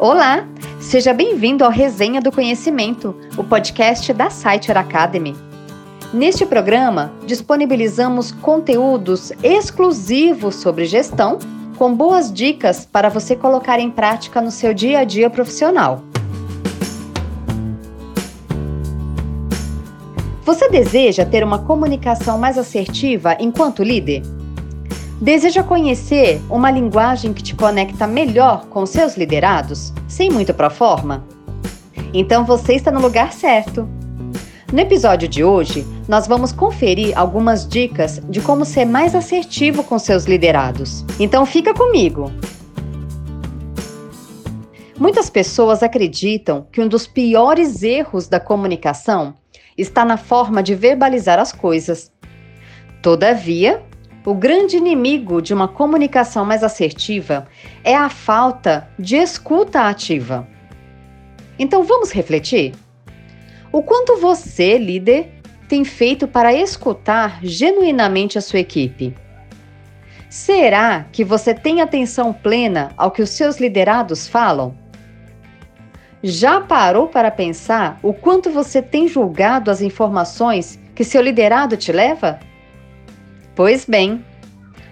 Olá, seja bem-vindo ao Resenha do Conhecimento, o podcast da Site Academy. Neste programa, disponibilizamos conteúdos exclusivos sobre gestão, com boas dicas para você colocar em prática no seu dia a dia profissional. Você deseja ter uma comunicação mais assertiva enquanto líder? Deseja conhecer uma linguagem que te conecta melhor com seus liderados, sem muito proforma? Então você está no lugar certo. No episódio de hoje, nós vamos conferir algumas dicas de como ser mais assertivo com seus liderados. Então fica comigo. Muitas pessoas acreditam que um dos piores erros da comunicação está na forma de verbalizar as coisas. Todavia, o grande inimigo de uma comunicação mais assertiva é a falta de escuta ativa. Então vamos refletir? O quanto você, líder, tem feito para escutar genuinamente a sua equipe? Será que você tem atenção plena ao que os seus liderados falam? Já parou para pensar o quanto você tem julgado as informações que seu liderado te leva? Pois bem,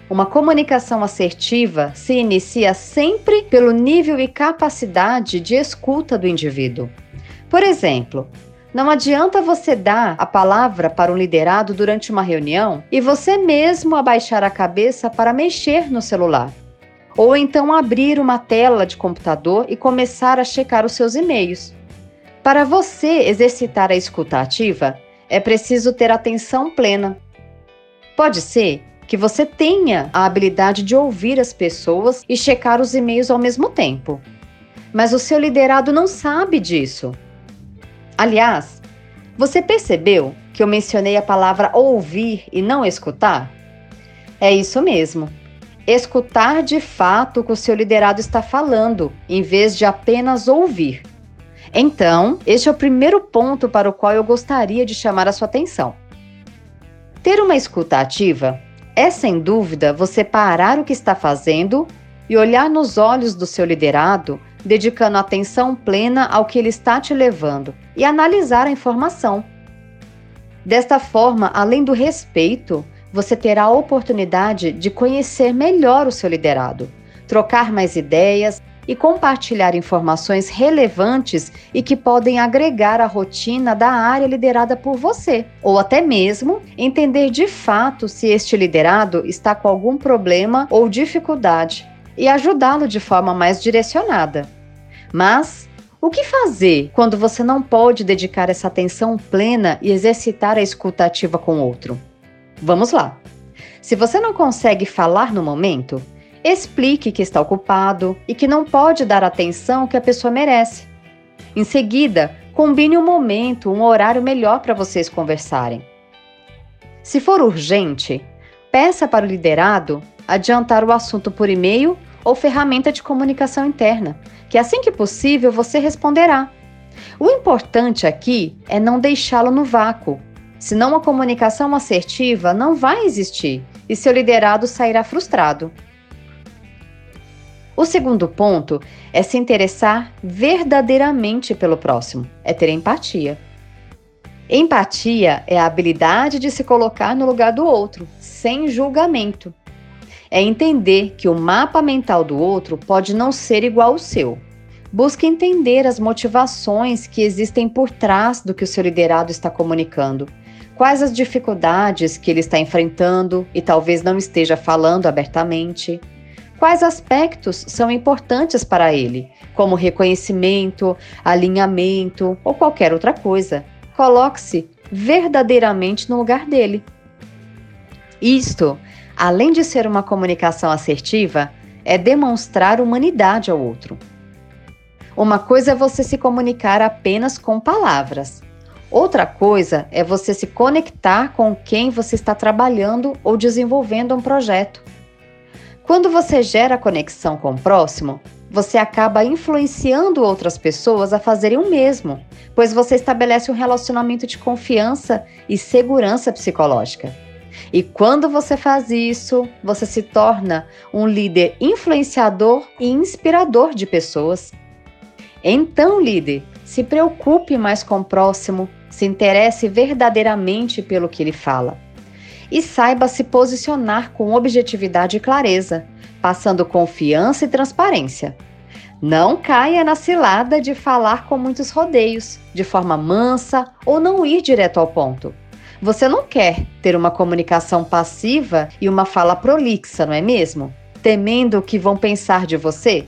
uma comunicação assertiva se inicia sempre pelo nível e capacidade de escuta do indivíduo. Por exemplo, não adianta você dar a palavra para um liderado durante uma reunião e você mesmo abaixar a cabeça para mexer no celular. Ou então abrir uma tela de computador e começar a checar os seus e-mails. Para você exercitar a escuta ativa, é preciso ter atenção plena. Pode ser que você tenha a habilidade de ouvir as pessoas e checar os e-mails ao mesmo tempo. Mas o seu liderado não sabe disso. Aliás, você percebeu que eu mencionei a palavra ouvir e não escutar? É isso mesmo. Escutar de fato o que o seu liderado está falando, em vez de apenas ouvir. Então, este é o primeiro ponto para o qual eu gostaria de chamar a sua atenção. Ter uma escuta ativa é sem dúvida você parar o que está fazendo e olhar nos olhos do seu liderado, dedicando atenção plena ao que ele está te levando e analisar a informação. Desta forma, além do respeito, você terá a oportunidade de conhecer melhor o seu liderado, trocar mais ideias e compartilhar informações relevantes e que podem agregar à rotina da área liderada por você, ou até mesmo entender de fato se este liderado está com algum problema ou dificuldade e ajudá-lo de forma mais direcionada. Mas o que fazer quando você não pode dedicar essa atenção plena e exercitar a escuta ativa com o outro? Vamos lá! Se você não consegue falar no momento, Explique que está ocupado e que não pode dar a atenção que a pessoa merece. Em seguida, combine um momento, um horário melhor para vocês conversarem. Se for urgente, peça para o liderado adiantar o assunto por e-mail ou ferramenta de comunicação interna, que assim que possível você responderá. O importante aqui é não deixá-lo no vácuo, senão a comunicação assertiva não vai existir e seu liderado sairá frustrado. O segundo ponto é se interessar verdadeiramente pelo próximo, é ter empatia. Empatia é a habilidade de se colocar no lugar do outro, sem julgamento. É entender que o mapa mental do outro pode não ser igual ao seu. Busque entender as motivações que existem por trás do que o seu liderado está comunicando. Quais as dificuldades que ele está enfrentando e talvez não esteja falando abertamente. Quais aspectos são importantes para ele, como reconhecimento, alinhamento ou qualquer outra coisa? Coloque-se verdadeiramente no lugar dele. Isto, além de ser uma comunicação assertiva, é demonstrar humanidade ao outro. Uma coisa é você se comunicar apenas com palavras. Outra coisa é você se conectar com quem você está trabalhando ou desenvolvendo um projeto. Quando você gera conexão com o próximo, você acaba influenciando outras pessoas a fazerem o mesmo, pois você estabelece um relacionamento de confiança e segurança psicológica. E quando você faz isso, você se torna um líder influenciador e inspirador de pessoas. Então, líder, se preocupe mais com o próximo, se interesse verdadeiramente pelo que ele fala. E saiba se posicionar com objetividade e clareza, passando confiança e transparência. Não caia na cilada de falar com muitos rodeios, de forma mansa ou não ir direto ao ponto. Você não quer ter uma comunicação passiva e uma fala prolixa, não é mesmo? Temendo o que vão pensar de você?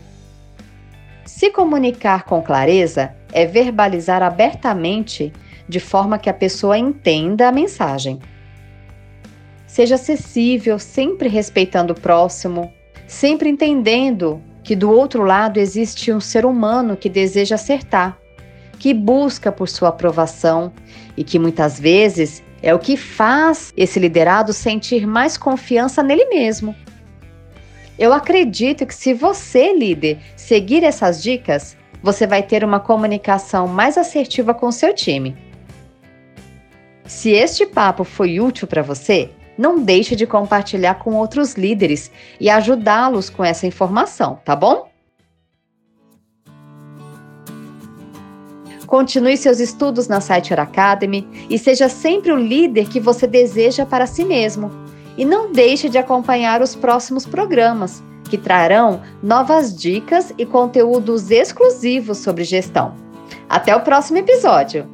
Se comunicar com clareza é verbalizar abertamente de forma que a pessoa entenda a mensagem. Seja acessível, sempre respeitando o próximo, sempre entendendo que do outro lado existe um ser humano que deseja acertar, que busca por sua aprovação e que muitas vezes é o que faz esse liderado sentir mais confiança nele mesmo. Eu acredito que se você, líder, seguir essas dicas, você vai ter uma comunicação mais assertiva com seu time. Se este papo foi útil para você, não deixe de compartilhar com outros líderes e ajudá-los com essa informação, tá bom? Continue seus estudos na Site Academy e seja sempre o líder que você deseja para si mesmo. E não deixe de acompanhar os próximos programas, que trarão novas dicas e conteúdos exclusivos sobre gestão. Até o próximo episódio!